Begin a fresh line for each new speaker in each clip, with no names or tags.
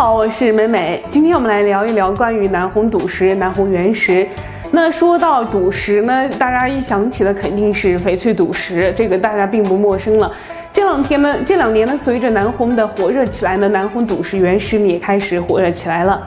好，我是美美。今天我们来聊一聊关于南红赌石、南红原石。那说到赌石呢，大家一想起的肯定是翡翠赌石，这个大家并不陌生了。这两天呢，这两年呢，随着南红的火热起来呢，南红赌石原石也开始火热起来了。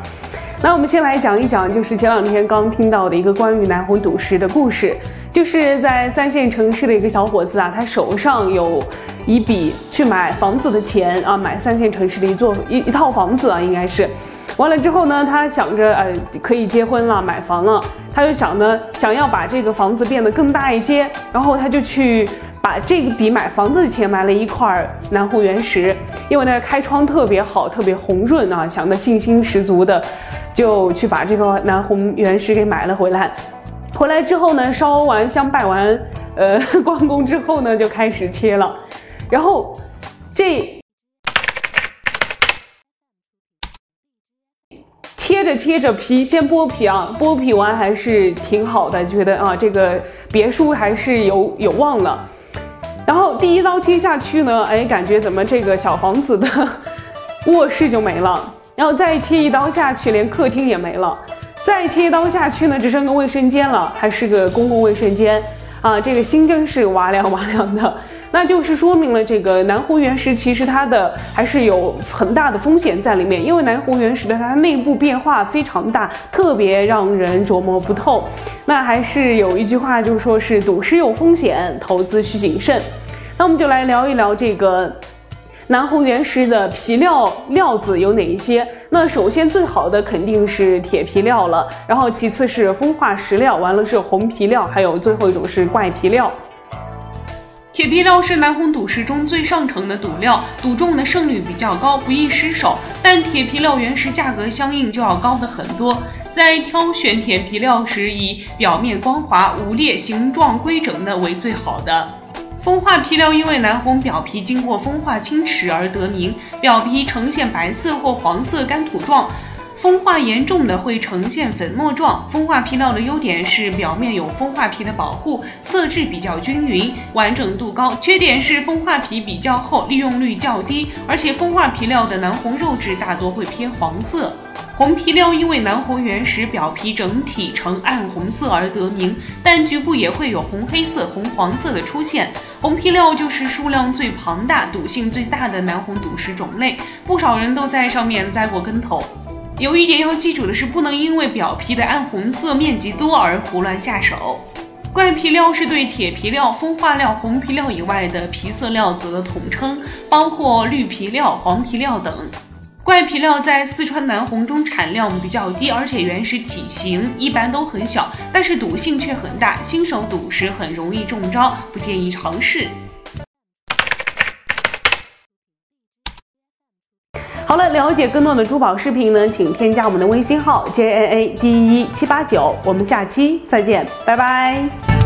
那我们先来讲一讲，就是前两天刚听到的一个关于南红赌石的故事，就是在三线城市的一个小伙子啊，他手上有一笔去买房子的钱啊，买三线城市的一座一一套房子啊，应该是。完了之后呢，他想着呃可以结婚了，买房了，他就想呢想要把这个房子变得更大一些，然后他就去把这个笔买房子的钱买了一块南红原石，因为呢开窗特别好，特别红润啊，想的信心十足的。就去把这个南红原石给买了回来，回来之后呢，烧完香拜完，呃，关公之后呢，就开始切了，然后这切着切着皮，先剥皮啊，剥皮完还是挺好的，觉得啊，这个别墅还是有有望了。然后第一刀切下去呢，哎，感觉怎么这个小房子的 卧室就没了。然后再切一刀下去，连客厅也没了。再切一刀下去呢，只剩个卫生间了，还是个公共卫生间啊！这个心真是哇凉哇凉的。那就是说明了这个南湖原石其实它的还是有很大的风险在里面，因为南湖原石的它内部变化非常大，特别让人琢磨不透。那还是有一句话，就是说是赌石有风险，投资需谨慎。那我们就来聊一聊这个。南红原石的皮料料子有哪一些？那首先最好的肯定是铁皮料了，然后其次是风化石料，完了是红皮料，还有最后一种是怪皮料。
铁皮料是南红赌石中最上乘的赌料，赌中的胜率比较高，不易失手。但铁皮料原石价格相应就要高的很多，在挑选铁皮料时，以表面光滑、无裂、形状规整的为最好的。风化皮料因为南红表皮经过风化侵蚀而得名，表皮呈现白色或黄色干土状，风化严重的会呈现粉末状。风化皮料的优点是表面有风化皮的保护，色质比较均匀，完整度高。缺点是风化皮比较厚，利用率较低，而且风化皮料的南红肉质大多会偏黄色。红皮料因为南红原石表皮整体呈暗红色而得名，但局部也会有红黑色、红黄色的出现。红皮料就是数量最庞大、赌性最大的南红赌石种类，不少人都在上面栽过跟头。有一点要记住的是，不能因为表皮的暗红色面积多而胡乱下手。怪皮料是对铁皮料、风化料、红皮料以外的皮色料子的统称，包括绿皮料、黄皮料等。怪皮料在四川南红中产量比较低，而且原始体型一般都很小，但是赌性却很大，新手赌时很容易中招，不建议尝试。
好了，了解更多的珠宝视频呢，请添加我们的微信号 j n a d 一七八九，我们下期再见，拜拜。